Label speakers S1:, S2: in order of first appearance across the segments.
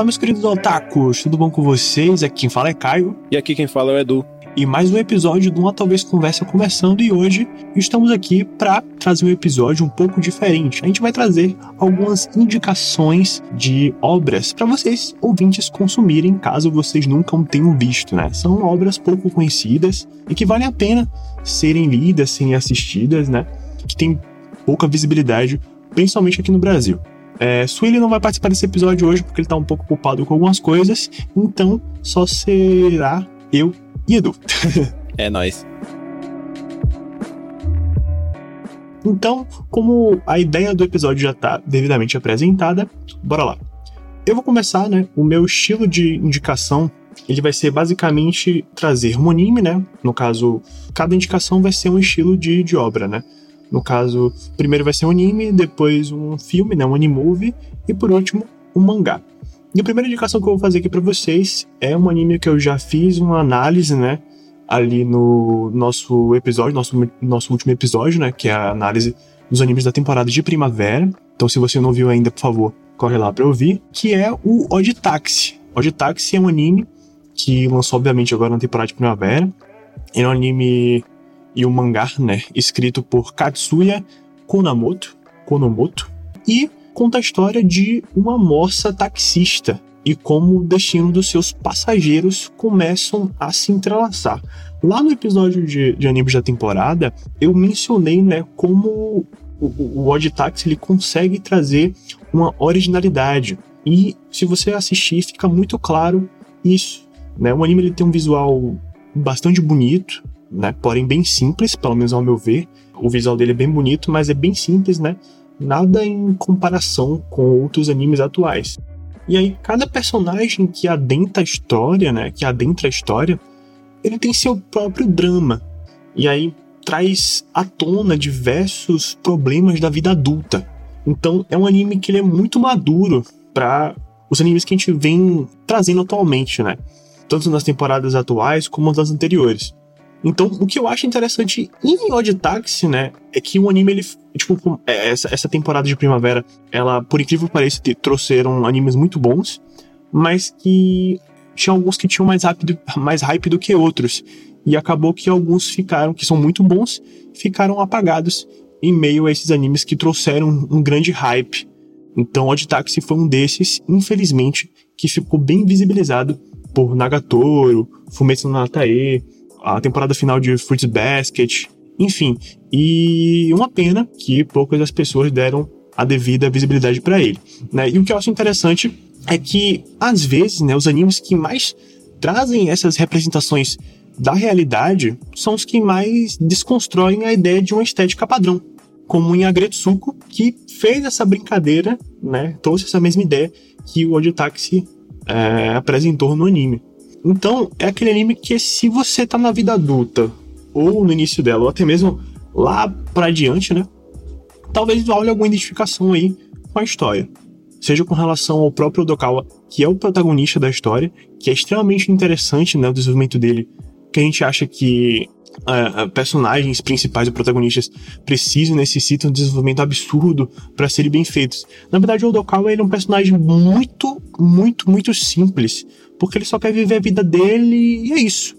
S1: Fala, meus queridos otakus, tudo bom com vocês? Aqui quem fala é Caio.
S2: E aqui quem fala é o Edu.
S1: E mais um episódio do Uma Talvez Conversa começando e hoje estamos aqui para trazer um episódio um pouco diferente. A gente vai trazer algumas indicações de obras para vocês ouvintes consumirem, caso vocês nunca tenham visto, né? São obras pouco conhecidas e que valem a pena serem lidas, serem assistidas, né? Que tem pouca visibilidade, principalmente aqui no Brasil. É, não vai participar desse episódio hoje porque ele tá um pouco ocupado com algumas coisas, então só será eu e Edu.
S2: é nóis.
S1: Então, como a ideia do episódio já tá devidamente apresentada, bora lá. Eu vou começar, né? O meu estilo de indicação, ele vai ser basicamente trazer um anime, né? No caso, cada indicação vai ser um estilo de, de obra, né? No caso, primeiro vai ser um anime, depois um filme, né, um anime e por último, um mangá. E a primeira indicação que eu vou fazer aqui para vocês é um anime que eu já fiz uma análise, né, ali no nosso episódio, nosso, nosso último episódio, né, que é a análise dos animes da temporada de primavera. Então, se você não viu ainda, por favor, corre lá para ouvir, que é o Odd Taxi. Odd Taxi é um anime que lançou obviamente agora na temporada de primavera. Ele é um anime e o mangá, né, escrito por Katsuya Konamoto, Konomoto, e conta a história de uma moça taxista e como o destino dos seus passageiros começam a se entrelaçar. Lá no episódio de, de animes da temporada, eu mencionei, né, como o, o, Odd Taxi ele consegue trazer uma originalidade. E se você assistir, fica muito claro isso. Né? O anime ele tem um visual bastante bonito, né? Porém bem simples, pelo menos ao meu ver. O visual dele é bem bonito, mas é bem simples, né? Nada em comparação com outros animes atuais. E aí cada personagem que adentra a história, né, que adentra a história, ele tem seu próprio drama. E aí traz à tona diversos problemas da vida adulta. Então é um anime que ele é muito maduro para os animes que a gente vem trazendo atualmente, né? Tanto nas temporadas atuais como nas anteriores. Então, o que eu acho interessante em Odd Taxi, né, é que o anime, ele, tipo, é, essa, essa temporada de primavera, ela, por incrível que pareça, trouxeram animes muito bons, mas que tinha alguns que tinham mais, rápido, mais hype do que outros. E acabou que alguns ficaram, que são muito bons, ficaram apagados em meio a esses animes que trouxeram um grande hype. Então, Odd Taxi foi um desses, infelizmente, que ficou bem visibilizado por Nagatoro, Fumetsu no Natae, a temporada final de Fruits Basket, enfim. E uma pena que poucas das pessoas deram a devida visibilidade para ele. Né? E o que eu acho interessante é que, às vezes, né, os animes que mais trazem essas representações da realidade são os que mais desconstroem a ideia de uma estética padrão. Como em Agretsuko, que fez essa brincadeira, né, trouxe essa mesma ideia que o Odio Taxi é, apresentou no anime. Então, é aquele anime que se você tá na vida adulta, ou no início dela, ou até mesmo lá pra diante, né? Talvez olhe alguma identificação aí com a história. Seja com relação ao próprio Odokawa, que é o protagonista da história, que é extremamente interessante, né? O desenvolvimento dele, que a gente acha que uh, personagens principais ou protagonistas precisam necessitam de um desenvolvimento absurdo para serem bem feitos. Na verdade, o Odokawa ele é um personagem muito, muito, muito simples, porque ele só quer viver a vida dele e é isso,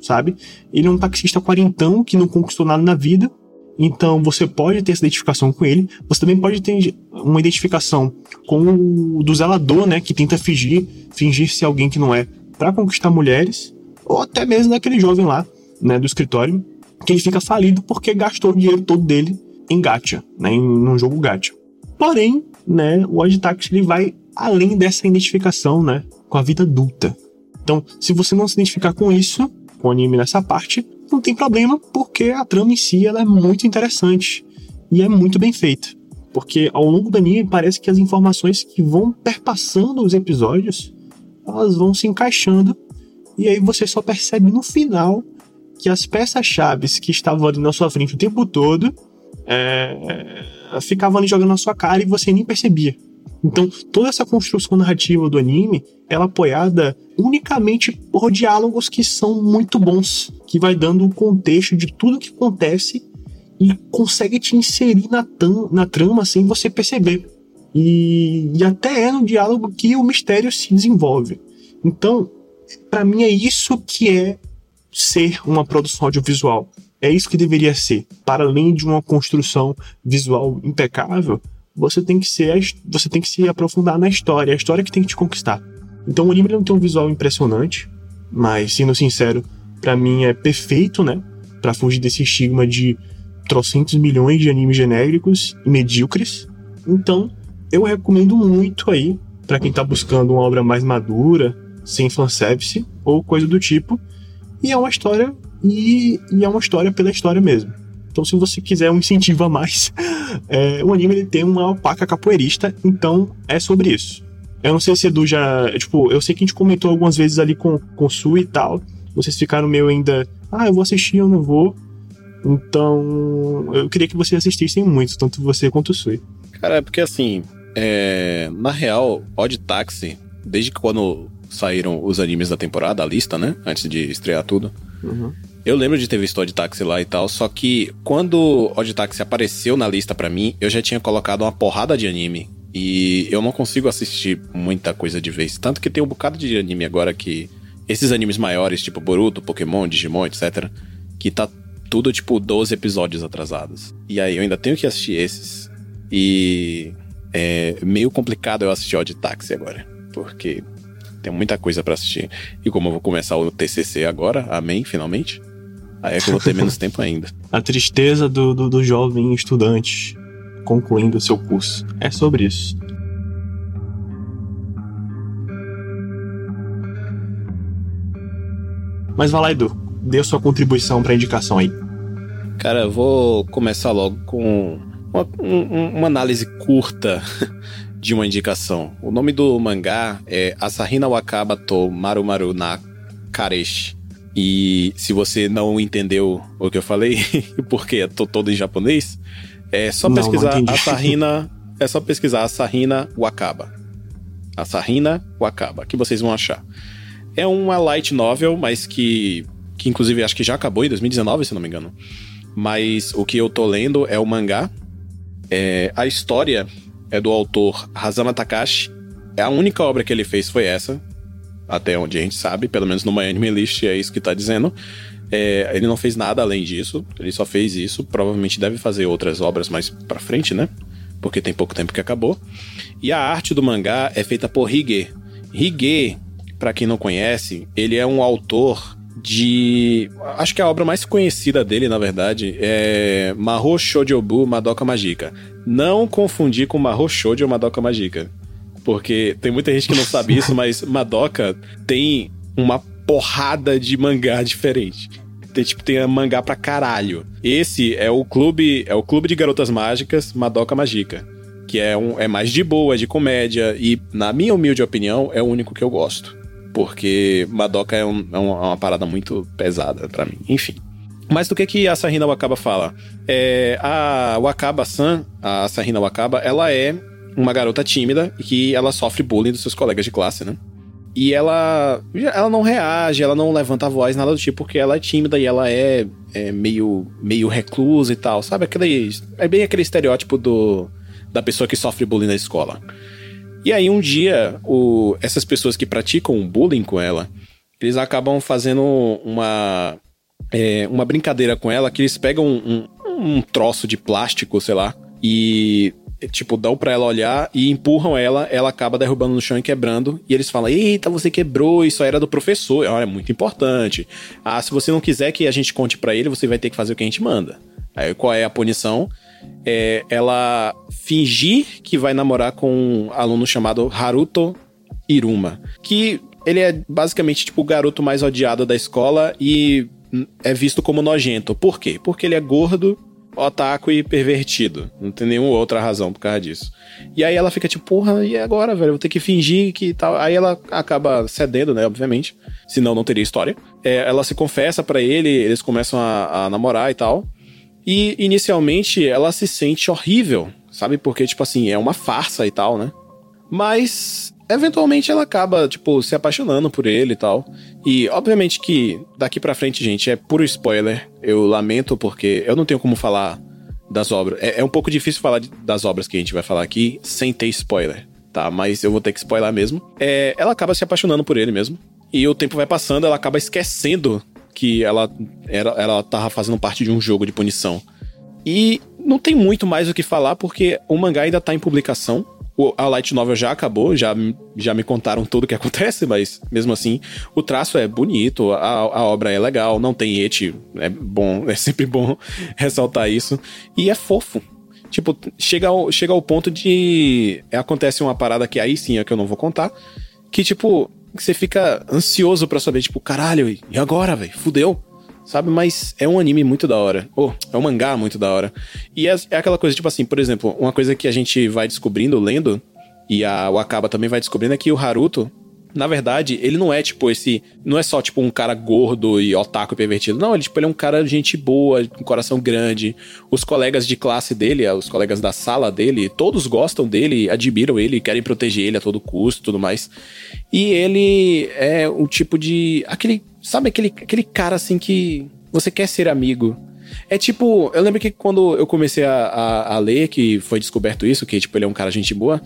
S1: sabe? Ele é um taxista quarentão que não conquistou nada na vida, então você pode ter essa identificação com ele. Você também pode ter uma identificação com o do zelador, né, que tenta fingir, fingir ser alguém que não é, para conquistar mulheres, ou até mesmo daquele jovem lá né, do escritório, que ele fica falido porque gastou o dinheiro todo dele em gacha, né, em um jogo gacha. Porém, né, o Taxi ele vai além dessa identificação, né, com a vida adulta. Então, se você não se identificar com isso, com o anime nessa parte, não tem problema, porque a trama em si ela é muito interessante e é muito bem feita. Porque ao longo do anime parece que as informações que vão perpassando os episódios, elas vão se encaixando e aí você só percebe no final que as peças-chave que estavam ali na sua frente o tempo todo é, ficavam ali jogando na sua cara e você nem percebia. Então, toda essa construção narrativa do anime, ela é apoiada unicamente por diálogos que são muito bons, que vai dando o contexto de tudo que acontece e consegue te inserir na, na trama sem você perceber. E, e até é no diálogo que o mistério se desenvolve. Então, para mim é isso que é ser uma produção audiovisual. É isso que deveria ser. Para além de uma construção visual impecável, você tem que ser você tem que se aprofundar na história, a história que tem que te conquistar. Então o anime não tem um visual impressionante, mas sendo sincero, para mim é perfeito, né? Para fugir desse estigma de trocentos milhões de animes genéricos e medíocres. Então, eu recomendo muito aí para quem tá buscando uma obra mais madura, sem fanservice ou coisa do tipo. E é uma história e, e é uma história pela história mesmo. Então, se você quiser um incentivo a mais, é, o anime ele tem uma alpaca capoeirista, então é sobre isso. Eu não sei se Edu já. Tipo, eu sei que a gente comentou algumas vezes ali com, com o Su e tal. Vocês ficaram meio ainda. Ah, eu vou assistir, eu não vou. Então. Eu queria que vocês assistissem muito, tanto você quanto o Sui.
S2: Cara, é porque assim. É, na real, Odd Taxi, desde quando saíram os animes da temporada, a lista, né? Antes de estrear tudo. Uhum. Eu lembro de ter visto Odd Taxi lá e tal, só que quando Odd Taxi apareceu na lista para mim, eu já tinha colocado uma porrada de anime. E eu não consigo assistir muita coisa de vez. Tanto que tem um bocado de anime agora que. Esses animes maiores, tipo Boruto, Pokémon, Digimon, etc. Que tá tudo, tipo, 12 episódios atrasados. E aí eu ainda tenho que assistir esses. E. É meio complicado eu assistir Odd Taxi agora. Porque tem muita coisa para assistir. E como eu vou começar o TCC agora, amém, finalmente. Aí é que eu vou ter menos tempo ainda.
S1: A tristeza do, do, do jovem estudante concluindo o seu curso. É sobre isso. Mas vai lá, Edu. Dê sua contribuição para a indicação aí.
S2: Cara, eu vou começar logo com uma, um, uma análise curta de uma indicação. O nome do mangá é Asahina Wakaba to Marumaru na Kareshi. E se você não entendeu o que eu falei, porque eu tô todo em japonês, é só pesquisar a Asahina, é só pesquisar Asahina Wakaba. Asahina Wakaba, que vocês vão achar. É uma light novel, mas que que inclusive acho que já acabou em 2019, se não me engano. Mas o que eu tô lendo é o mangá. É, a história é do autor Hazama Takashi. É a única obra que ele fez foi essa, até onde a gente sabe, pelo menos no My Anime List é isso que tá dizendo. É, ele não fez nada além disso, ele só fez isso. Provavelmente deve fazer outras obras mais pra frente, né? Porque tem pouco tempo que acabou. E a arte do mangá é feita por Hige. Hige, para quem não conhece, ele é um autor de. Acho que a obra mais conhecida dele, na verdade, é Mahou Shoujobu Madoka Magica. Não confundir com Mahou Shoujo Madoka Magica. Porque tem muita gente que não sabe isso, mas Madoka tem uma porrada de mangá diferente. Tem, tipo, tem mangá pra caralho. Esse é o clube, é o clube de garotas mágicas Madoka Magica. Que é, um, é mais de boa, de comédia. E, na minha humilde opinião, é o único que eu gosto. Porque Madoka é, um, é uma parada muito pesada para mim. Enfim. Mas do que que a Sarina Wakaba fala? É, a Wakaba-san, a Sarina Wakaba, ela é uma garota tímida e que ela sofre bullying dos seus colegas de classe, né? E ela, ela não reage, ela não levanta a voz, nada do tipo, porque ela é tímida e ela é, é meio, meio reclusa e tal, sabe? Aquele, é bem aquele estereótipo do, da pessoa que sofre bullying na escola. E aí um dia, o, essas pessoas que praticam bullying com ela, eles acabam fazendo uma, é, uma brincadeira com ela, que eles pegam um, um, um troço de plástico, sei lá, e tipo, dão pra ela olhar e empurram ela, ela acaba derrubando no chão e quebrando. E eles falam: Eita, você quebrou, isso era do professor. É muito importante. Ah, se você não quiser que a gente conte para ele, você vai ter que fazer o que a gente manda. Aí qual é a punição? É ela fingir que vai namorar com um aluno chamado Haruto Iruma. Que ele é basicamente tipo o garoto mais odiado da escola e é visto como nojento. Por quê? Porque ele é gordo otaku e pervertido. Não tem nenhuma outra razão por causa disso. E aí ela fica tipo, porra, e agora, velho? Vou ter que fingir que tal. Aí ela acaba cedendo, né? Obviamente. Senão não teria história. É, ela se confessa para ele, eles começam a, a namorar e tal. E inicialmente ela se sente horrível, sabe? Porque, tipo assim, é uma farsa e tal, né? Mas eventualmente ela acaba, tipo, se apaixonando por ele e tal. E obviamente que daqui pra frente, gente, é puro spoiler. Eu lamento porque eu não tenho como falar das obras. É, é, um pouco difícil falar das obras que a gente vai falar aqui sem ter spoiler, tá? Mas eu vou ter que spoiler mesmo. É, ela acaba se apaixonando por ele mesmo. E o tempo vai passando, ela acaba esquecendo que ela, era, ela tava fazendo parte de um jogo de punição. E não tem muito mais o que falar, porque o mangá ainda tá em publicação. A light novel já acabou, já, já me contaram tudo o que acontece, mas mesmo assim, o traço é bonito, a, a obra é legal, não tem ete, é bom, é sempre bom ressaltar isso. E é fofo. Tipo, chega ao, chega ao ponto de. Acontece uma parada que aí sim é que eu não vou contar. Que, tipo, você fica ansioso para saber, tipo, caralho, e agora, velho? Fudeu sabe? Mas é um anime muito da hora. Ou oh, é um mangá muito da hora. E é, é, aquela coisa, tipo assim, por exemplo, uma coisa que a gente vai descobrindo lendo, e a Wakaba também vai descobrindo, é que o Haruto, na verdade, ele não é tipo esse. Não é só tipo um cara gordo e otaku pervertido. Não, ele, tipo, ele é um cara gente boa, com coração grande. Os colegas de classe dele, os colegas da sala dele, todos gostam dele, admiram ele, querem proteger ele a todo custo tudo mais. E ele é o tipo de. aquele Sabe aquele, aquele cara assim que você quer ser amigo? É tipo, eu lembro que quando eu comecei a, a, a, ler, que foi descoberto isso, que tipo, ele é um cara gente boa,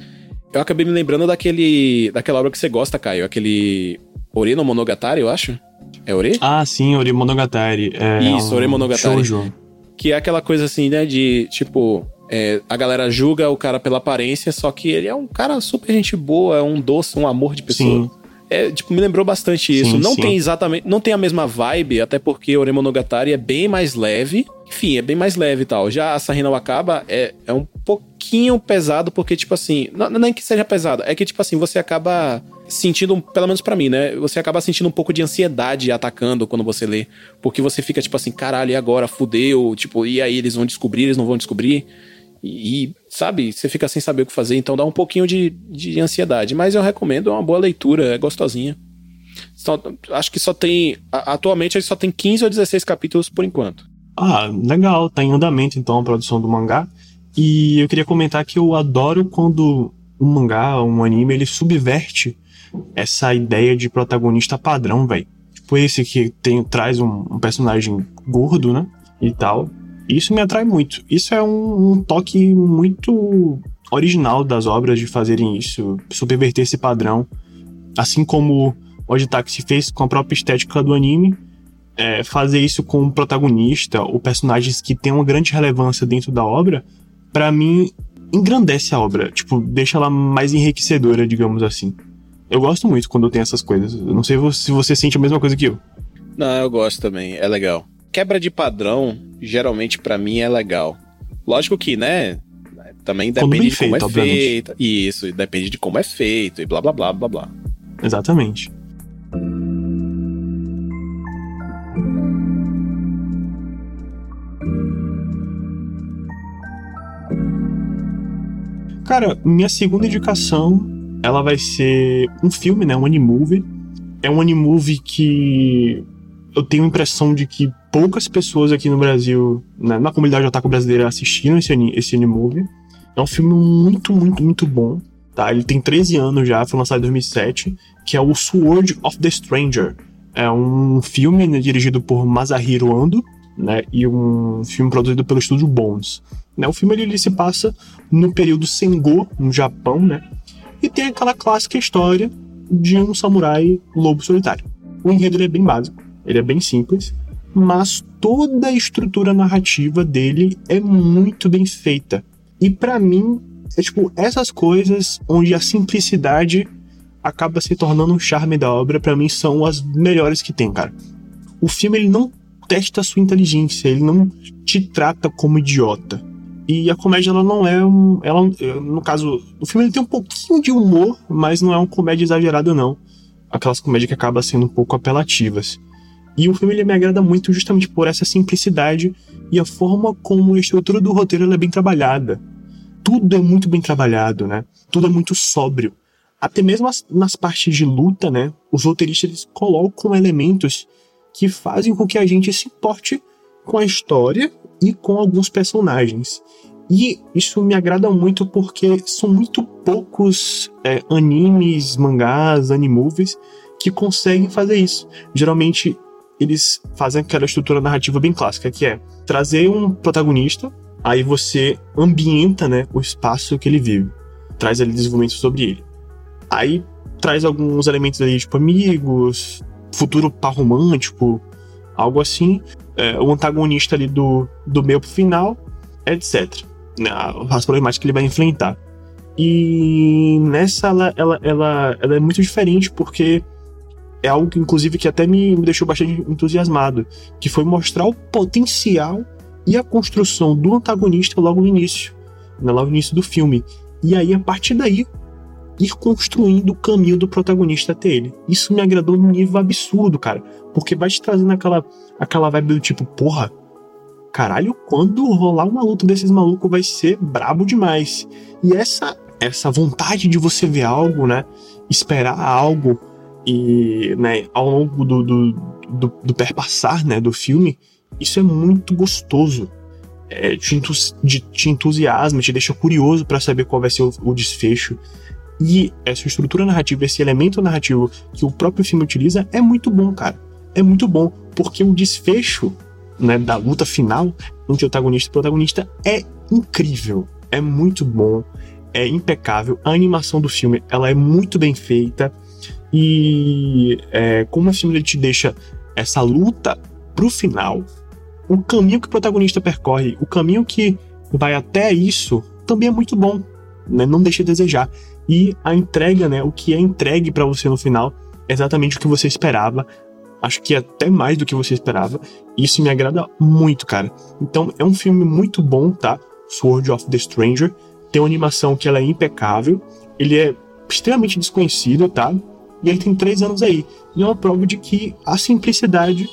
S2: eu acabei me lembrando daquele. daquela obra que você gosta, Caio, aquele Ori no Monogatari, eu acho. É Ori?
S1: Ah, sim, Ori Monogatari. É
S2: isso, um Ori Monogatari. Shoujo. Que é aquela coisa assim, né, de tipo. É, a galera julga o cara pela aparência, só que ele é um cara super gente boa, é um doce, um amor de pessoa. Sim. É, tipo, me lembrou bastante isso. Sim, não sim. tem exatamente. Não tem a mesma vibe, até porque o Monogatari é bem mais leve. Enfim, é bem mais leve e tal. Já a Sarina Wakaba é, é um pouquinho pesado, porque, tipo assim. Não, não é que seja pesado, é que, tipo assim, você acaba sentindo, pelo menos para mim, né? Você acaba sentindo um pouco de ansiedade atacando quando você lê. Porque você fica, tipo assim, caralho, e agora? Fudeu? Tipo, e aí eles vão descobrir, eles não vão descobrir? E, sabe, você fica sem saber o que fazer, então dá um pouquinho de, de ansiedade. Mas eu recomendo, é uma boa leitura, é gostosinha. Só, acho que só tem. Atualmente só tem 15 ou 16 capítulos por enquanto.
S1: Ah, legal, tá em andamento então a produção do mangá. E eu queria comentar que eu adoro quando um mangá, um anime, ele subverte essa ideia de protagonista padrão, velho. Tipo esse que tem, traz um, um personagem gordo, né? E tal. Isso me atrai muito. Isso é um, um toque muito original das obras de fazerem isso, subverter esse padrão. Assim como o Taxi fez com a própria estética do anime, é, fazer isso com o protagonista ou personagens que têm uma grande relevância dentro da obra, para mim engrandece a obra, tipo, deixa ela mais enriquecedora, digamos assim. Eu gosto muito quando tem essas coisas. Eu não sei se você sente a mesma coisa que eu.
S2: Não, eu gosto também, é legal quebra de padrão, geralmente para mim é legal. Lógico que, né? Também depende de como é feito. Isso, depende de como é feito e blá blá blá blá blá.
S1: Exatamente. Cara, minha segunda indicação, ela vai ser um filme, né, um anime É um anime que eu tenho a impressão de que poucas pessoas aqui no Brasil, né, na comunidade otaku brasileira, assistiram esse, esse anime. É um filme muito, muito, muito bom. Tá? Ele tem 13 anos já, foi lançado em 2007, que é o Sword of the Stranger. É um filme né, dirigido por Masahiro Ando, né, e um filme produzido pelo estúdio Bones. Né, o filme ele, se passa no período Sengo, no Japão, né, e tem aquela clássica história de um samurai lobo solitário. O enredo é bem básico, ele é bem simples, mas toda a estrutura narrativa dele é muito bem feita. E para mim, é tipo, essas coisas onde a simplicidade acaba se tornando um charme da obra, para mim são as melhores que tem, cara. O filme ele não testa a sua inteligência, ele não te trata como idiota. E a comédia ela não é um, ela no caso, o filme ele tem um pouquinho de humor, mas não é uma comédia exagerada não. Aquelas comédias que acabam sendo um pouco apelativas. E o filme ele me agrada muito justamente por essa simplicidade e a forma como a estrutura do roteiro é bem trabalhada. Tudo é muito bem trabalhado, né? Tudo é muito sóbrio. Até mesmo as, nas partes de luta, né? Os roteiristas eles colocam elementos que fazem com que a gente se importe com a história e com alguns personagens. E isso me agrada muito porque são muito poucos é, animes, mangás, animovies que conseguem fazer isso. Geralmente eles fazem aquela estrutura narrativa bem clássica, que é trazer um protagonista, aí você ambienta, né, o espaço que ele vive. Traz ali desenvolvimento sobre ele. Aí traz alguns elementos ali, tipo amigos, futuro par romântico, algo assim. É, o antagonista ali do, do meio pro final, etc. Né, as problemáticas que ele vai enfrentar. E nessa ela, ela, ela, ela é muito diferente porque é algo que, inclusive, que até me, me deixou bastante entusiasmado, que foi mostrar o potencial e a construção do antagonista logo no início, né, logo no início do filme. E aí, a partir daí, ir construindo o caminho do protagonista até ele. Isso me agradou num nível absurdo, cara, porque vai te trazendo aquela, aquela vibe do tipo, porra, caralho, quando rolar uma luta desses malucos vai ser brabo demais. E essa essa vontade de você ver algo, né? Esperar algo e, né, ao longo do, do, do, do perpassar, né, do filme, isso é muito gostoso. É, te, de, te entusiasma, te deixa curioso para saber qual vai ser o, o desfecho. E essa estrutura narrativa, esse elemento narrativo que o próprio filme utiliza é muito bom, cara. É muito bom, porque o desfecho né, da luta final entre o protagonista e protagonista é incrível. É muito bom é impecável, a animação do filme ela é muito bem feita e é, como o filme te deixa essa luta pro final, o caminho que o protagonista percorre, o caminho que vai até isso também é muito bom, né? não deixa de desejar. E a entrega, né, o que é entregue para você no final, é exatamente o que você esperava. Acho que até mais do que você esperava. Isso me agrada muito, cara. Então é um filme muito bom, tá? Sword of the Stranger tem uma animação que ela é impecável, ele é extremamente desconhecido, tá? E ele tem três anos aí. E é uma prova de que a simplicidade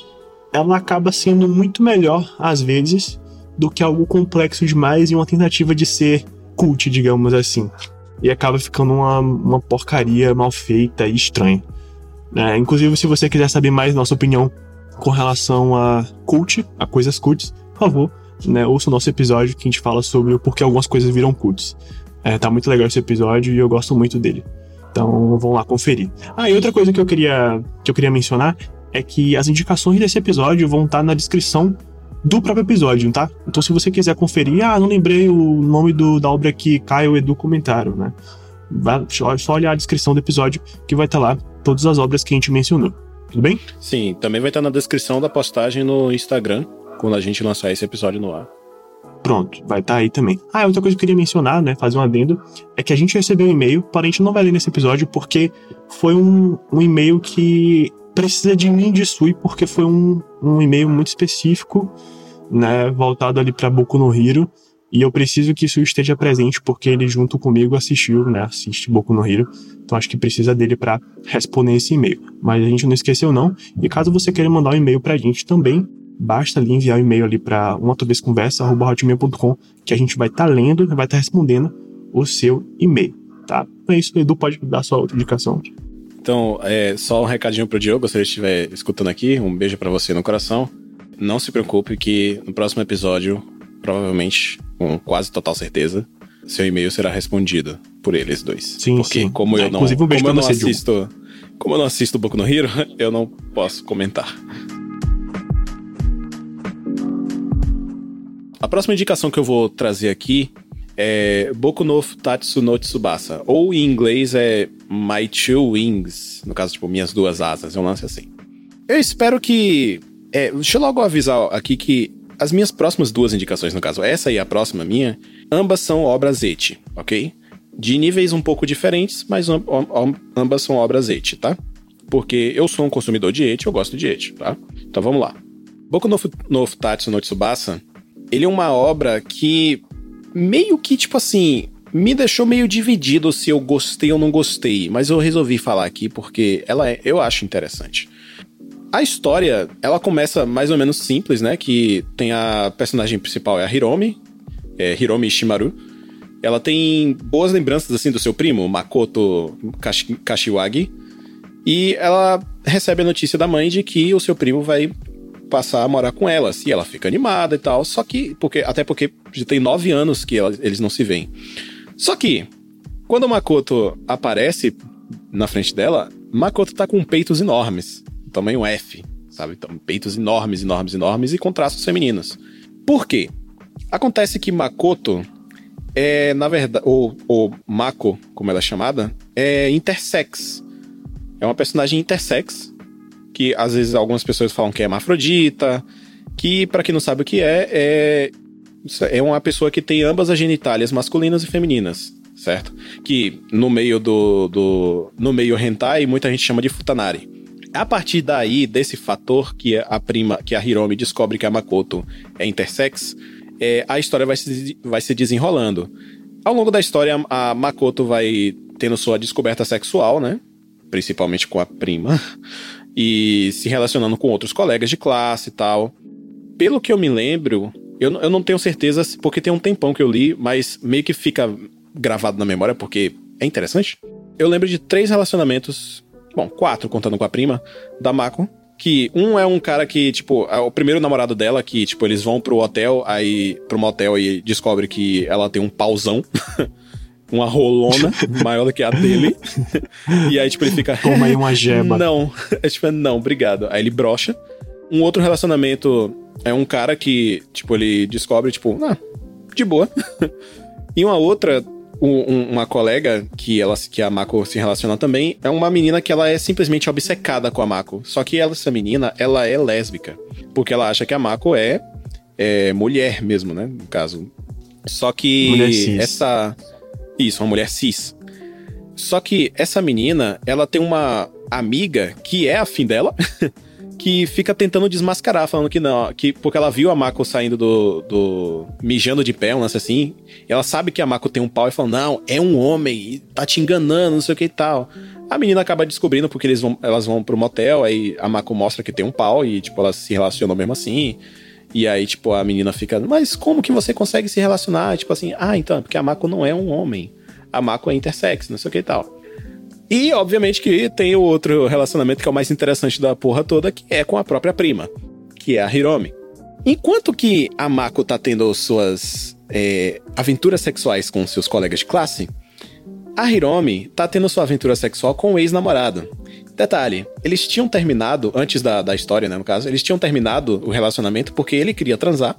S1: ela acaba sendo muito melhor, às vezes, do que algo complexo demais e uma tentativa de ser cult, digamos assim. E acaba ficando uma, uma porcaria mal feita e estranha. É, inclusive, se você quiser saber mais nossa opinião com relação a cult, a coisas cults, por favor, né, ouça o nosso episódio que a gente fala sobre o porquê algumas coisas viram cults. É, tá muito legal esse episódio e eu gosto muito dele. Então vão lá conferir. Ah, e outra coisa que eu queria, que eu queria mencionar é que as indicações desse episódio vão estar na descrição do próprio episódio, tá? Então se você quiser conferir, ah, não lembrei o nome do, da obra que Caio Edu comentaram, né? Vai, só olhar a descrição do episódio que vai estar tá lá todas as obras que a gente mencionou. Tudo bem?
S2: Sim, também vai estar tá na descrição da postagem no Instagram quando a gente lançar esse episódio no ar.
S1: Pronto, vai estar tá aí também. Ah, outra coisa que eu queria mencionar, né, fazer um adendo, é que a gente recebeu um e-mail, porém a gente não vai ler nesse episódio porque foi um, um e-mail que precisa de mim de Sui, porque foi um, um e-mail muito específico, né, voltado ali para Boku no Hero, e eu preciso que isso esteja presente porque ele junto comigo assistiu, né, assiste Boku no Hero, então acho que precisa dele para responder esse e-mail. Mas a gente não esqueceu não, e caso você queira mandar um e-mail pra gente também, basta ali enviar um e-mail ali para uma que a gente vai estar tá lendo e vai estar tá respondendo o seu e-mail, tá? Então é isso, Edu pode dar sua outra indicação.
S2: Então, é, só um recadinho pro Diogo, se ele estiver escutando aqui, um beijo para você no coração. Não se preocupe que no próximo episódio, provavelmente, com quase total certeza, seu e-mail será respondido por eles dois.
S1: Sim,
S2: Porque
S1: sim.
S2: como eu é, não, um como eu não assisto, como eu não assisto Boku no Hero, eu não posso comentar. A próxima indicação que eu vou trazer aqui é Boku no Tatsu no Tsubasa, ou em inglês é My Two Wings, no caso, tipo, minhas duas asas, é um lance assim. Eu espero que... É, deixa eu logo avisar aqui que as minhas próximas duas indicações, no caso, essa e a próxima minha, ambas são obras eti, ok? De níveis um pouco diferentes, mas ambas são obras eti, tá? Porque eu sou um consumidor de eti, eu gosto de eti, tá? Então vamos lá. Boku no, no Tatsu no Tsubasa ele é uma obra que meio que, tipo assim, me deixou meio dividido se eu gostei ou não gostei, mas eu resolvi falar aqui porque ela é, eu acho interessante. A história, ela começa mais ou menos simples, né? Que tem a personagem principal é a Hiromi, é Hiromi Shimaru. Ela tem boas lembranças assim do seu primo, Makoto Kashiwagi, e ela recebe a notícia da mãe de que o seu primo vai passar a morar com ela. E ela fica animada e tal. Só que, porque, até porque já tem nove anos que ela, eles não se veem. Só que, quando o Makoto aparece na frente dela, Makoto tá com peitos enormes. Tamanho F, sabe? Então, peitos enormes, enormes, enormes e com traços femininos. Por quê? Acontece que Makoto é, na verdade, ou, ou Mako, como ela é chamada, é intersex. É uma personagem intersex, que às vezes algumas pessoas falam que é hermafrodita, que, para quem não sabe o que é, é, é uma pessoa que tem ambas as genitálias masculinas e femininas, certo? Que no meio do, do no meio hentai muita gente chama de futanari. A partir daí, desse fator que a prima, que a Hiromi descobre que a Makoto é intersex, é, a história vai se, vai se desenrolando. Ao longo da história, a Makoto vai tendo sua descoberta sexual, né? Principalmente com a prima. E se relacionando com outros colegas de classe e tal. Pelo que eu me lembro, eu, eu não tenho certeza, porque tem um tempão que eu li, mas meio que fica gravado na memória, porque é interessante. Eu lembro de três relacionamentos, bom, quatro contando com a prima, da Mako, que um é um cara que, tipo, é o primeiro namorado dela, que, tipo, eles vão pro hotel, aí, pro motel e descobre que ela tem um pauzão. uma rolona maior do que a dele. e aí, tipo, ele fica.
S1: Toma aí uma jeba.
S2: Não. É tipo, não, obrigado. Aí ele brocha. Um outro relacionamento é um cara que, tipo, ele descobre, tipo, ah, de boa. e uma outra um, uma colega que ela que a Mako se relaciona também é uma menina que ela é simplesmente obcecada com a Mako. Só que ela, essa menina, ela é lésbica. Porque ela acha que a Mako é, é mulher mesmo, né? No caso. Só que essa. Isso, uma mulher cis. Só que essa menina, ela tem uma amiga que é afim dela. que fica tentando desmascarar, falando que não, que porque ela viu a Mako saindo do, do mijando de pé, um lance assim. ela sabe que a Mako tem um pau e fala: "Não, é um homem, tá te enganando, não sei o que e tal". A menina acaba descobrindo porque eles vão, elas vão pro motel, aí a Mako mostra que tem um pau e tipo elas se relacionam mesmo assim. E aí, tipo, a menina fica, mas como que você consegue se relacionar? Tipo assim, ah, então, é porque a Mako não é um homem. A Mako é intersex, não sei o que e tal. E, obviamente, que tem o outro relacionamento que é o mais interessante da porra toda, que é com a própria prima, que é a Hiromi. Enquanto que a Mako tá tendo suas é, aventuras sexuais com seus colegas de classe, a Hiromi tá tendo sua aventura sexual com o ex-namorado. Detalhe, eles tinham terminado, antes da, da história, né, no caso, eles tinham terminado o relacionamento porque ele queria transar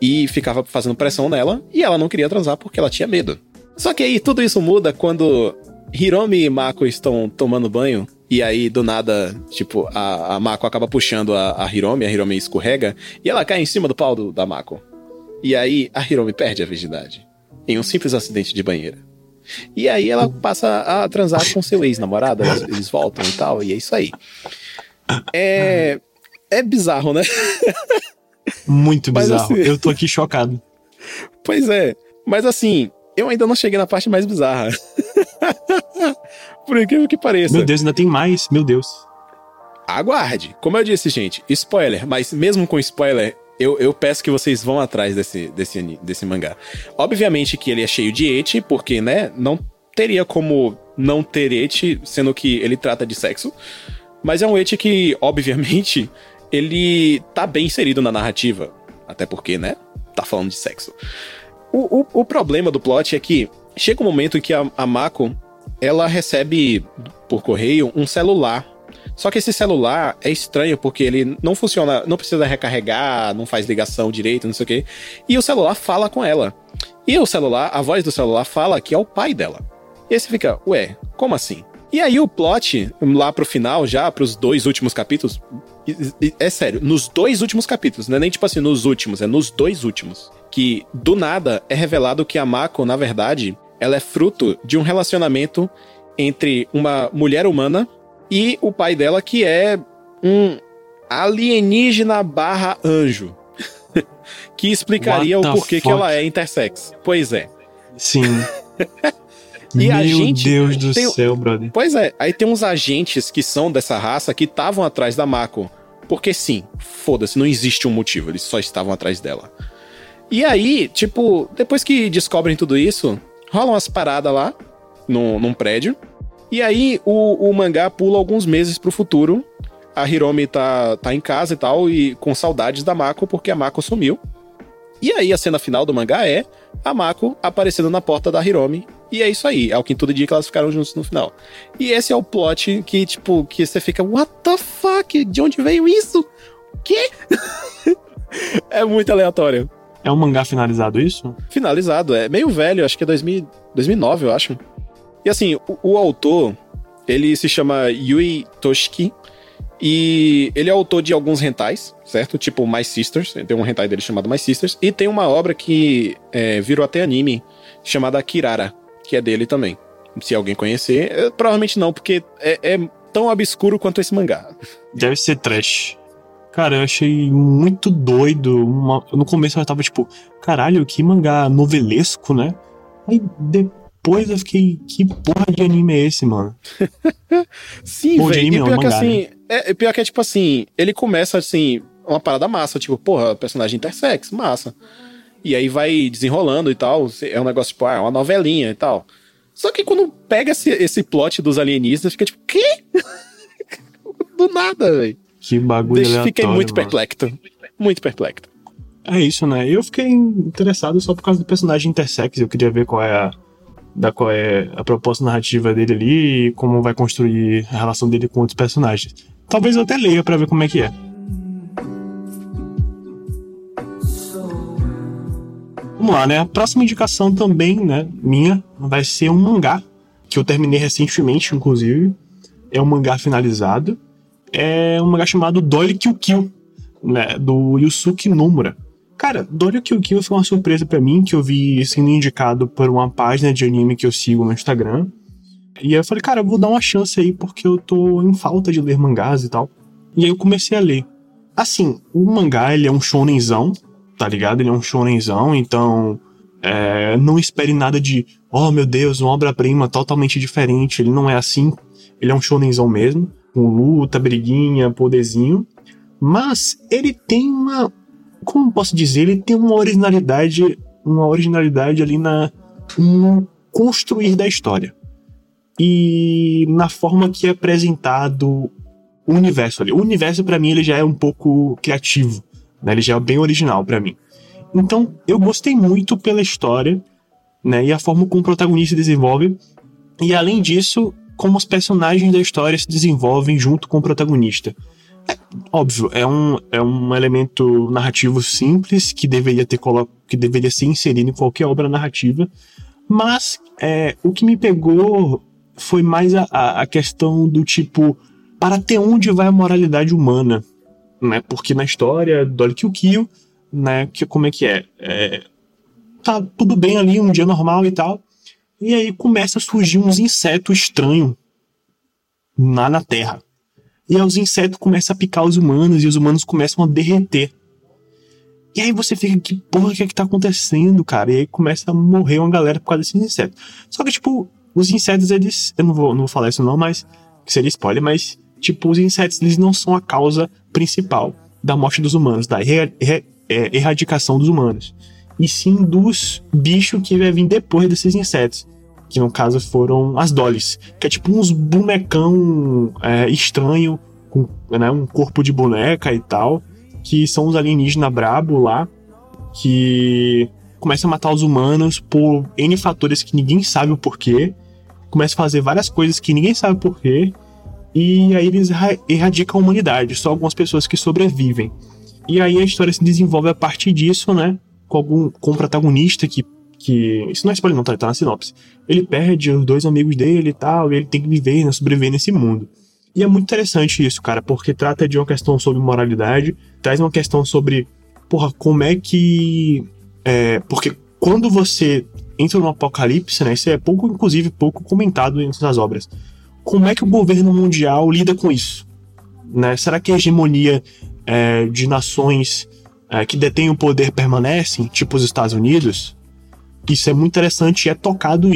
S2: e ficava fazendo pressão nela, e ela não queria transar porque ela tinha medo. Só que aí tudo isso muda quando Hiromi e Mako estão tomando banho. E aí, do nada, tipo, a, a Mako acaba puxando a, a Hiromi, a Hiromi escorrega, e ela cai em cima do pau do, da Mako. E aí, a Hiromi perde a virgindade. Em um simples acidente de banheira. E aí ela passa a transar com seu ex-namorado, eles voltam e tal, e é isso aí. É. É bizarro, né?
S1: Muito bizarro. Assim, eu tô aqui chocado.
S2: Pois é. Mas assim, eu ainda não cheguei na parte mais bizarra. Por incrível que pareça.
S1: Meu Deus, ainda tem mais. Meu Deus.
S2: Aguarde. Como eu disse, gente, spoiler. Mas mesmo com spoiler, eu, eu peço que vocês vão atrás desse, desse, desse mangá. Obviamente que ele é cheio de eti, porque, né, não teria como não ter eti, sendo que ele trata de sexo. Mas é um eti que, obviamente, ele tá bem inserido na narrativa. Até porque, né, tá falando de sexo. O, o, o problema do plot é que chega um momento em que a, a Mako ela recebe por correio um celular. Só que esse celular é estranho porque ele não funciona, não precisa recarregar, não faz ligação direito, não sei o quê. E o celular fala com ela. E o celular, a voz do celular fala que é o pai dela. E aí você fica, ué, como assim? E aí o plot, lá pro final, já pros dois últimos capítulos, é sério, nos dois últimos capítulos, não é nem tipo assim, nos últimos, é nos dois últimos. Que do nada é revelado que a Mako, na verdade, ela é fruto de um relacionamento entre uma mulher humana e o pai dela, que é um alienígena barra anjo. que explicaria o porquê fuck? que ela é intersex. Pois é.
S1: Sim. e Meu gente Deus do tem... céu, brother.
S2: Pois é, aí tem uns agentes que são dessa raça que estavam atrás da Mako. Porque sim, foda-se, não existe um motivo, eles só estavam atrás dela. E aí, tipo, depois que descobrem tudo isso, rolam umas paradas lá, num, num prédio. E aí o, o mangá pula alguns meses pro futuro. A Hiromi tá, tá em casa e tal, e com saudades da Mako, porque a Mako sumiu. E aí a cena final do mangá é a Mako aparecendo na porta da Hiromi. E é isso aí, é o que tudo dia que elas ficaram juntos no final. E esse é o plot que, tipo, que você fica, what the fuck? De onde veio isso? O quê? é muito aleatório.
S1: É um mangá finalizado isso?
S2: Finalizado, é meio velho, acho que é 2000, 2009, eu acho. E assim, o, o autor, ele se chama Yui Toshiki, e ele é autor de alguns rentais, certo? Tipo My Sisters, tem um rentai dele chamado My Sisters, e tem uma obra que é, virou até anime, chamada Kirara, que é dele também. Se alguém conhecer, é, provavelmente não, porque é, é tão obscuro quanto esse mangá.
S1: Deve ser trash. Cara, eu achei muito doido. Uma... No começo eu tava tipo, caralho, que mangá novelesco, né? Aí depois eu fiquei, que porra de anime é esse, mano?
S2: Sim, velho. E pior não, que mangá, assim, né? é, pior que é tipo assim, ele começa assim, uma parada massa, tipo, porra, personagem intersex, massa. E aí vai desenrolando e tal. É um negócio, tipo, ah, é uma novelinha e tal. Só que quando pega esse, esse plot dos alienistas, fica tipo, quê? Do nada, velho.
S1: Que bagulho Deixa,
S2: Fiquei muito perplexo. Muito perplexo.
S1: É isso, né? Eu fiquei interessado só por causa do personagem intersex. Eu queria ver qual é a, da qual é a proposta narrativa dele ali e como vai construir a relação dele com outros personagens. Talvez eu até leia para ver como é que é. Vamos lá, né? A próxima indicação também, né, minha, vai ser um mangá que eu terminei recentemente, inclusive. É um mangá finalizado. É um mangá chamado Dolly Kill Kill, né, do Yusuke Nomura. Cara, Dolly Kill Kill foi uma surpresa para mim, que eu vi sendo indicado por uma página de anime que eu sigo no Instagram. E aí eu falei, cara, eu vou dar uma chance aí, porque eu tô em falta de ler mangás e tal. E aí eu comecei a ler. Assim, o mangá, ele é um shonenzão, tá ligado? Ele é um shonenzão, então é, não espere nada de, oh meu Deus, uma obra-prima totalmente diferente. Ele não é assim. Ele é um shonenzão mesmo, com luta, briguinha, poderzinho. Mas ele tem uma. Como posso dizer? Ele tem uma originalidade. Uma originalidade ali na. no construir da história. E na forma que é apresentado o universo ali. O universo, para mim, ele já é um pouco criativo. Né? Ele já é bem original para mim. Então, eu gostei muito pela história, né? E a forma como o protagonista se desenvolve. E além disso, como os personagens da história se desenvolvem junto com o protagonista. Óbvio, é um, é um elemento narrativo simples que deveria ter que deveria ser inserido em qualquer obra narrativa, mas é, o que me pegou foi mais a, a questão do tipo para até onde vai a moralidade humana, né? Porque na história do Dolly Kill Kill, né? Que, como é que é? é? Tá tudo bem ali, um dia normal e tal. E aí começa a surgir uns insetos estranhos lá na Terra. E aí os insetos começam a picar os humanos e os humanos começam a derreter. E aí você fica, que porra que é que tá acontecendo, cara? E aí começa a morrer uma galera por causa desses insetos. Só que, tipo, os insetos, eles. Eu não vou, não vou falar isso não, mas. Que seria spoiler, mas Tipo, os insetos eles não são a causa principal da morte dos humanos, da er er erradicação dos humanos. E sim dos bichos que vai vir depois desses insetos. Que no caso foram as dollies. Que é tipo uns bonecão é, estranho, com né, um corpo de boneca e tal. Que são os alienígenas brabo lá. Que começam a matar os humanos por N fatores que ninguém sabe o porquê. Começa a fazer várias coisas que ninguém sabe o porquê e aí eles erradicam a humanidade, só algumas pessoas que sobrevivem. E aí a história se desenvolve a partir disso, né? Com, algum, com o protagonista que, que. Isso não é spoiler, não, tá, tá na sinopse. Ele perde os dois amigos dele e tal, e ele tem que viver, né, sobreviver nesse mundo. E é muito interessante isso, cara, porque trata de uma questão sobre moralidade, traz uma questão sobre, porra, como é que. É, porque quando você entra no apocalipse, né? Isso é pouco, inclusive, pouco comentado suas obras como é que o governo mundial lida com isso? Né? Será que a hegemonia é, de nações é, que detêm o poder permanecem, tipo os Estados Unidos? Isso é muito interessante e é tocado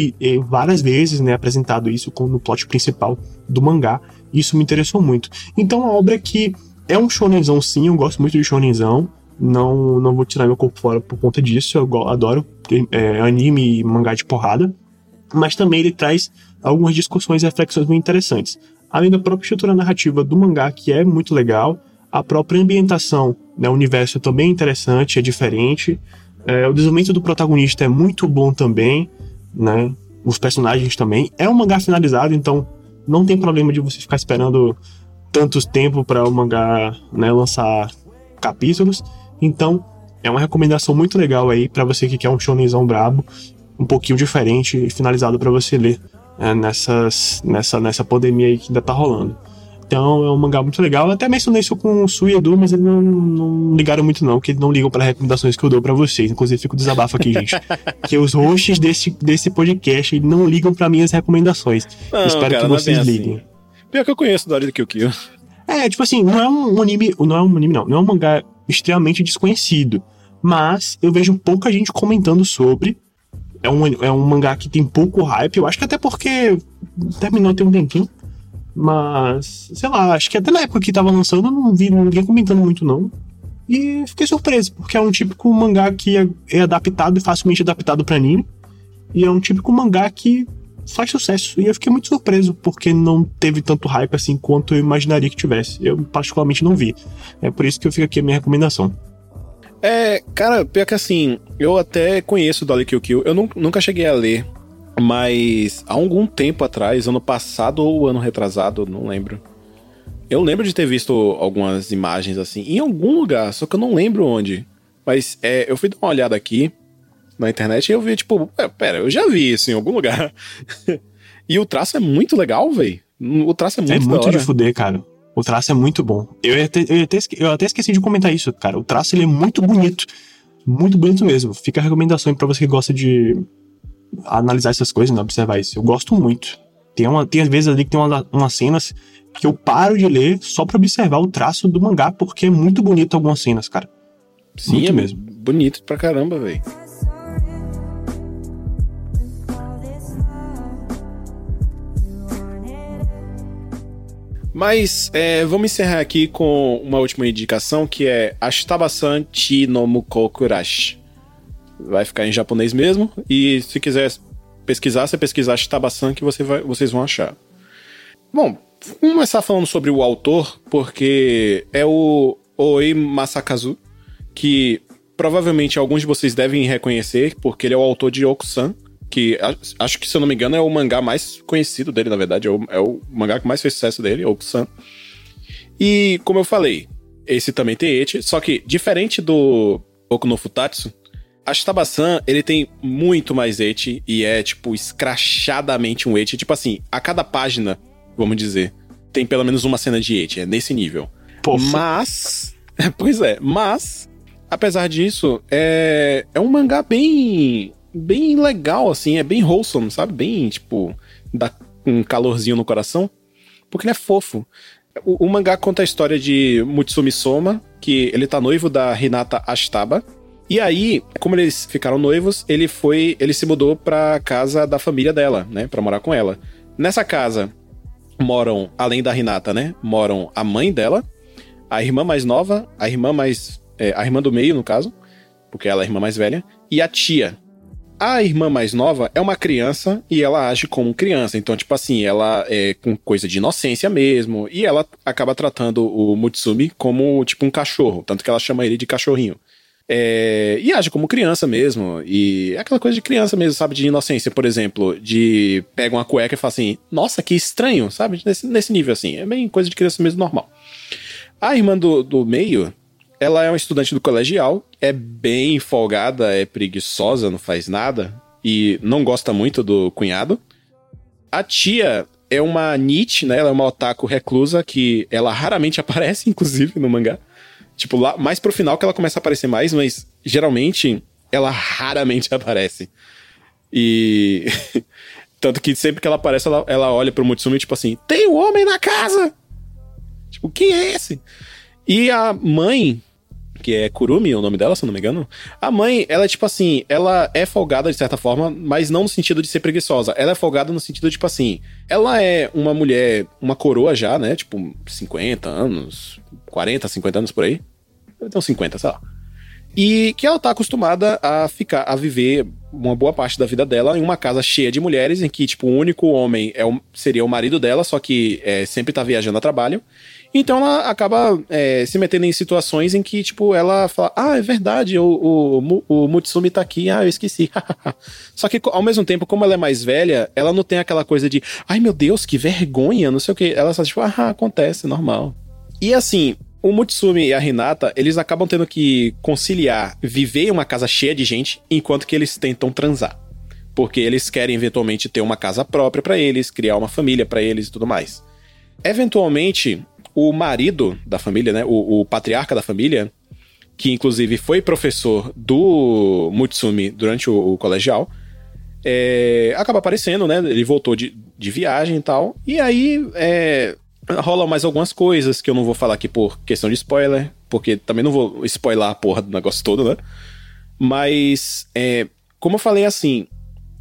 S1: várias vezes, né, apresentado isso no plot principal do mangá. Isso me interessou muito. Então a obra que é um shonenzão sim, eu gosto muito de shonenzão. Não, não vou tirar meu corpo fora por conta disso. Eu adoro é, anime e mangá de porrada. Mas também ele traz algumas discussões e reflexões muito interessantes. Além da própria estrutura narrativa do mangá, que é muito legal, a própria ambientação, né, o universo é também interessante, é diferente. É, o desenvolvimento do protagonista é muito bom também, né? Os personagens também. É um mangá finalizado, então não tem problema de você ficar esperando tantos tempo para o mangá né, lançar capítulos. Então é uma recomendação muito legal aí para você que quer um shonenzão brabo, um pouquinho diferente e finalizado para você ler é, nessas, nessa, nessa pandemia aí que ainda tá rolando. Então é um mangá muito legal. Eu até mencionei isso com o Su e Edu, mas eles não, não ligaram muito não, porque eles não ligam para recomendações que eu dou para vocês. Inclusive fico desabafo aqui, gente. que os hosts desse, desse podcast não ligam para minhas recomendações. Não, Espero cara, que é vocês é liguem. Assim.
S2: Pior que eu conheço do do Kill Kill.
S1: É, tipo assim, não é um anime, não é um anime não, não é um mangá extremamente desconhecido, mas eu vejo pouca gente comentando sobre. É um, é um mangá que tem pouco hype, eu acho que até porque terminou tem um tempinho. Mas, sei lá, acho que até na época que tava lançando eu não vi ninguém comentando muito, não. E fiquei surpreso, porque é um típico mangá que é, é adaptado e facilmente adaptado para anime. E é um típico mangá que faz sucesso. E eu fiquei muito surpreso, porque não teve tanto hype assim quanto eu imaginaria que tivesse. Eu particularmente não vi. É por isso que eu fico aqui a minha recomendação.
S2: É, cara, pior que assim, eu até conheço Dolly Kill Kill, eu nunca cheguei a ler mas há algum tempo atrás, ano passado ou ano retrasado, não lembro. Eu lembro de ter visto algumas imagens assim em algum lugar, só que eu não lembro onde. Mas é, eu fui dar uma olhada aqui na internet e eu vi, tipo, pera, eu já vi isso em algum lugar. e o traço é muito legal, velho. O traço é muito É
S1: muito de fuder, cara. O traço é muito bom. Eu até, eu, até, eu até esqueci de comentar isso, cara. O traço ele é muito bonito. Muito bonito mesmo. Fica a recomendação para você que gosta de analisar essas coisas, né? observar isso. Eu gosto muito. Tem, uma, tem às vezes ali que tem uma, umas cenas que eu paro de ler só para observar o traço do mangá, porque é muito bonito algumas cenas, cara.
S2: Sim, muito é mesmo. Bonito pra caramba, velho. Mas é, vamos encerrar aqui com uma última indicação que é Ashitabasan Chi no Mukokurashi vai ficar em japonês mesmo. E se quiser pesquisar, você pesquisar Shitabasan que você vai, vocês vão achar. Bom, vamos começar falando sobre o autor, porque é o Oi Masakazu, que provavelmente alguns de vocês devem reconhecer, porque ele é o autor de Okusan, que acho que, se eu não me engano, é o mangá mais conhecido dele, na verdade. É o, é o mangá que mais fez sucesso dele, Okusan. E, como eu falei, esse também tem Eti, só que, diferente do Oku no Futatsu, Ashitabasan, ele tem muito mais eti e é, tipo, escrachadamente um eti. Tipo assim, a cada página, vamos dizer, tem pelo menos uma cena de eti. É nesse nível. Poxa. Mas. Pois é, mas. Apesar disso, é, é um mangá bem. bem legal, assim. É bem wholesome, sabe? Bem, tipo. dá um calorzinho no coração. Porque ele é fofo. O, o mangá conta a história de Mutsumi Soma, que ele tá noivo da Hinata Ashitaba e aí, como eles ficaram noivos, ele foi, ele se mudou pra casa da família dela, né, para morar com ela. Nessa casa moram, além da Renata, né, moram a mãe dela, a irmã mais nova, a irmã mais, é, a irmã do meio, no caso, porque ela é a irmã mais velha, e a tia. A irmã mais nova é uma criança e ela age como criança. Então, tipo assim, ela é com coisa de inocência mesmo. E ela acaba tratando o Mutsumi como, tipo, um cachorro. Tanto que ela chama ele de cachorrinho. É, e age como criança mesmo. E é aquela coisa de criança mesmo, sabe? De inocência, por exemplo. De pega uma cueca e fala assim: Nossa, que estranho, sabe? Nesse, nesse nível assim. É bem coisa de criança mesmo normal. A irmã do, do meio, ela é uma estudante do colegial, é bem folgada, é preguiçosa, não faz nada. E não gosta muito do cunhado. A tia é uma Nietzsche, né? Ela é uma otaku reclusa que ela raramente aparece, inclusive, no mangá. Tipo, lá mais pro final que ela começa a aparecer mais, mas geralmente ela raramente aparece. E. Tanto que sempre que ela aparece, ela, ela olha pro Mutsumi, tipo assim: tem um homem na casa! Tipo, quem é esse? E a mãe, que é Kurumi, o nome dela, se eu não me engano. A mãe, ela é tipo assim, ela é folgada de certa forma, mas não no sentido de ser preguiçosa. Ela é folgada no sentido, tipo assim, ela é uma mulher, uma coroa já, né? Tipo, 50 anos, 40, 50 anos por aí. Então 50, sei lá. E que ela tá acostumada a ficar, a viver uma boa parte da vida dela em uma casa cheia de mulheres, em que, tipo, o único homem é o, seria o marido dela, só que é, sempre tá viajando a trabalho. Então ela acaba é, se metendo em situações em que, tipo, ela fala: Ah, é verdade, o, o, o Mutsumi tá aqui, ah, eu esqueci. Só que ao mesmo tempo, como ela é mais velha, ela não tem aquela coisa de, ai meu Deus, que vergonha, não sei o que. Ela só, tipo, ah, acontece, normal. E assim, o Mutsumi e a Hinata, eles acabam tendo que conciliar viver em uma casa cheia de gente enquanto que eles tentam transar. Porque eles querem eventualmente ter uma casa própria para eles, criar uma família para eles e tudo mais. Eventualmente, o marido da família, né, o, o patriarca da família, que inclusive foi professor do Mutsumi durante o, o colegial, é, acaba aparecendo, né? Ele voltou de, de viagem e tal. E aí é, rolam mais algumas coisas que eu não vou falar aqui por questão de spoiler, porque também não vou spoiler a porra do negócio todo, né? Mas, é, como eu falei assim,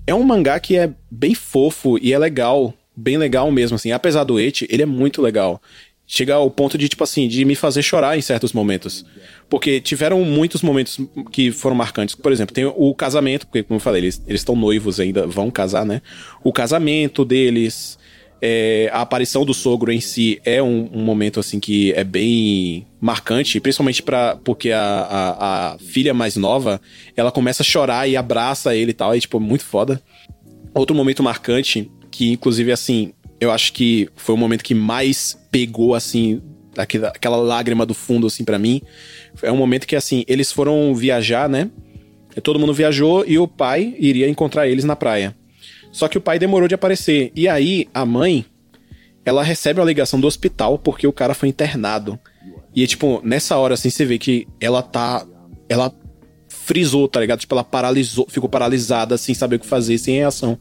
S2: é um mangá que é bem fofo e é legal, bem legal mesmo, assim. Apesar do eti, ele é muito legal. Chega ao ponto de, tipo assim, de me fazer chorar em certos momentos. Porque tiveram muitos momentos que foram marcantes. Por exemplo, tem o casamento, porque, como eu falei, eles estão noivos ainda, vão casar, né? O casamento deles, é, a aparição do sogro em si é um, um, momento assim que é bem marcante, principalmente para porque a, a, a, filha mais nova ela começa a chorar e abraça ele e tal, e tipo, muito foda. Outro momento marcante, que inclusive assim, eu acho que foi o momento que mais pegou, assim, aquela, aquela lágrima do fundo, assim, para mim. É um momento que, assim, eles foram viajar, né? Todo mundo viajou e o pai iria encontrar eles na praia. Só que o pai demorou de aparecer. E aí, a mãe, ela recebe uma ligação do hospital porque o cara foi internado. E, tipo, nessa hora, assim, você vê que ela tá. Ela frisou, tá ligado? Tipo, ela paralisou, ficou paralisada, sem saber o que fazer, sem reação.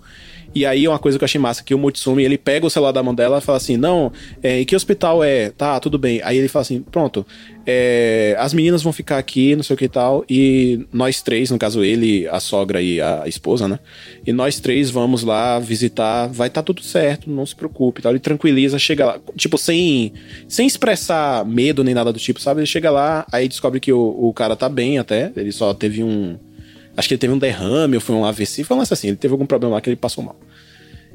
S2: E aí uma coisa que eu achei massa, que o Mutsumi, ele pega o celular da mão dela e fala assim, não, é, em que hospital é? Tá, tudo bem. Aí ele fala assim, pronto, é, as meninas vão ficar aqui, não sei o que e tal, e nós três, no caso ele, a sogra e a esposa, né? E nós três vamos lá visitar, vai estar tá tudo certo, não se preocupe tal. Ele tranquiliza, chega lá, tipo, sem, sem expressar medo nem nada do tipo, sabe? Ele chega lá, aí descobre que o, o cara tá bem até, ele só teve um Acho que ele teve um derrame ou foi um AVC, foi um assim, ele teve algum problema lá que ele passou mal.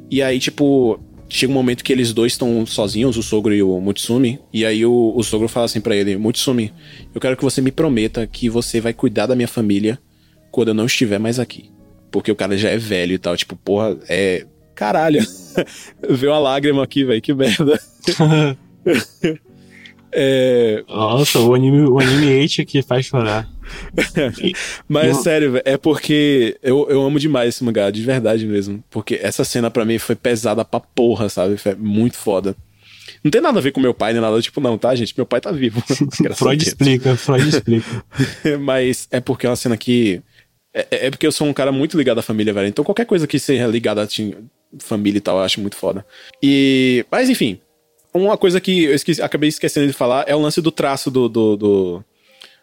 S2: E aí, tipo, chega um momento que eles dois estão sozinhos, o sogro e o Mutsumi, e aí o, o sogro fala assim para ele: Mutsumi, eu quero que você me prometa que você vai cuidar da minha família quando eu não estiver mais aqui. Porque o cara já é velho e tal, tipo, porra, é. Caralho. Veio uma lágrima aqui, velho, que merda.
S1: é... Nossa, o anime, o anime 8 aqui faz chorar.
S2: Mas, sério, é porque eu, eu amo demais esse mangá, de verdade mesmo. Porque essa cena para mim foi pesada pra porra, sabe? Foi muito foda. Não tem nada a ver com meu pai, nem nada tipo, não, tá, gente? Meu pai tá vivo.
S1: Freud explica, Freud explica.
S2: Mas é porque é uma cena que. É, é, é, porque eu sou um cara muito ligado à família, velho. Então qualquer coisa que seja ligada à família e tal, eu acho muito foda. E. Mas enfim. Uma coisa que eu esqueci, acabei esquecendo de falar é o lance do traço do, do, do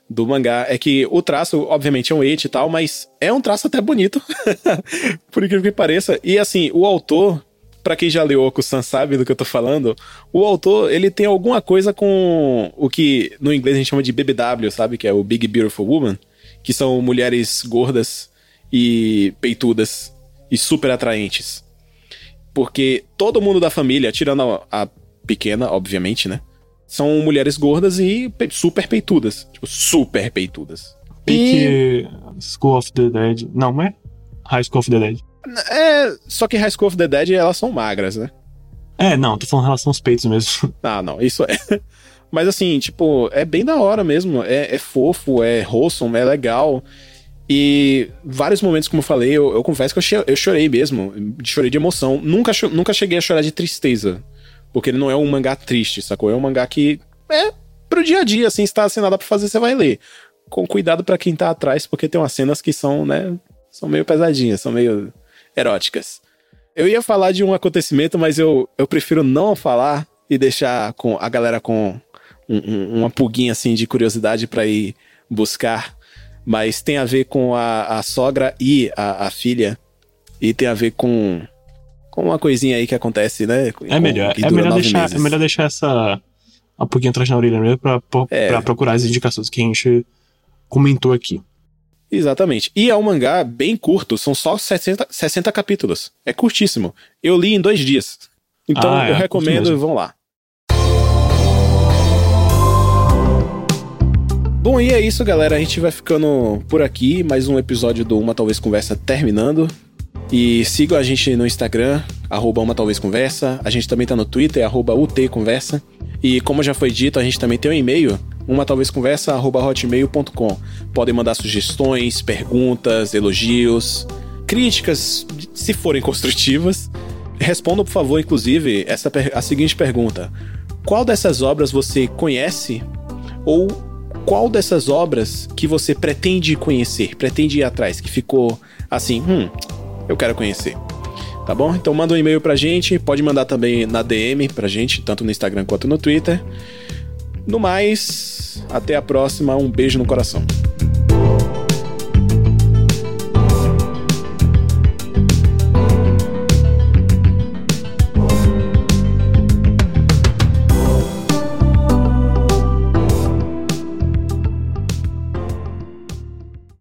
S2: do mangá é que o traço, obviamente, é um eti e tal, mas é um traço até bonito. Por incrível que pareça. E assim, o autor, para quem já leu Oku-san sabe do que eu tô falando, o autor, ele tem alguma coisa com o que no inglês a gente chama de BBW, sabe? Que é o Big Beautiful Woman, que são mulheres gordas e peitudas e super atraentes. Porque todo mundo da família, tirando a, a pequena, obviamente, né? são mulheres gordas e super peitudas. Tipo, super peitudas.
S1: Pique e... School of the Dead. Não, não é? High School of the Dead.
S2: É, só que High School of the Dead elas são magras, né?
S1: É, não, tô falando em relação aos peitos mesmo.
S2: Ah, não, isso é. Mas assim, tipo, é bem da hora mesmo. É, é fofo, é wholesome, é legal. E vários momentos, como eu falei, eu, eu confesso que eu, eu chorei mesmo. Chorei de emoção. Nunca, nunca cheguei a chorar de tristeza. Porque ele não é um mangá triste, sacou? É um mangá que é pro dia a dia, assim, se tá sem nada pra fazer, você vai ler. Com cuidado para quem tá atrás, porque tem umas cenas que são, né, são meio pesadinhas, são meio eróticas. Eu ia falar de um acontecimento, mas eu, eu prefiro não falar e deixar com a galera com um, um, uma pulguinha assim de curiosidade para ir buscar. Mas tem a ver com a, a sogra e a, a filha. E tem a ver com com uma coisinha aí que acontece, né?
S1: É melhor, é melhor, deixar, é melhor deixar essa um pouquinho atrás na orelha mesmo pra, pra, é. pra, procurar as indicações que a gente comentou aqui.
S2: Exatamente. E é um mangá bem curto, são só 60, 60 capítulos. É curtíssimo. Eu li em dois dias. Então ah, eu é, recomendo, vão lá. Bom, e é isso, galera. A gente vai ficando por aqui. Mais um episódio do Uma Talvez Conversa terminando. E sigam a gente no Instagram, arroba uma talvez conversa. A gente também tá no Twitter, arroba UT Conversa. E como já foi dito, a gente também tem um e-mail, uma talvez conversa hotmail.com. Podem mandar sugestões, perguntas, elogios, críticas, se forem construtivas. Respondam, por favor, inclusive, essa, a seguinte pergunta: Qual dessas obras você conhece? Ou qual dessas obras que você pretende conhecer, pretende ir atrás, que ficou assim, hum, eu quero conhecer? Tá bom? Então manda um e-mail pra gente, pode mandar também na DM pra gente, tanto no Instagram quanto no Twitter. No mais, até a próxima, um beijo no coração.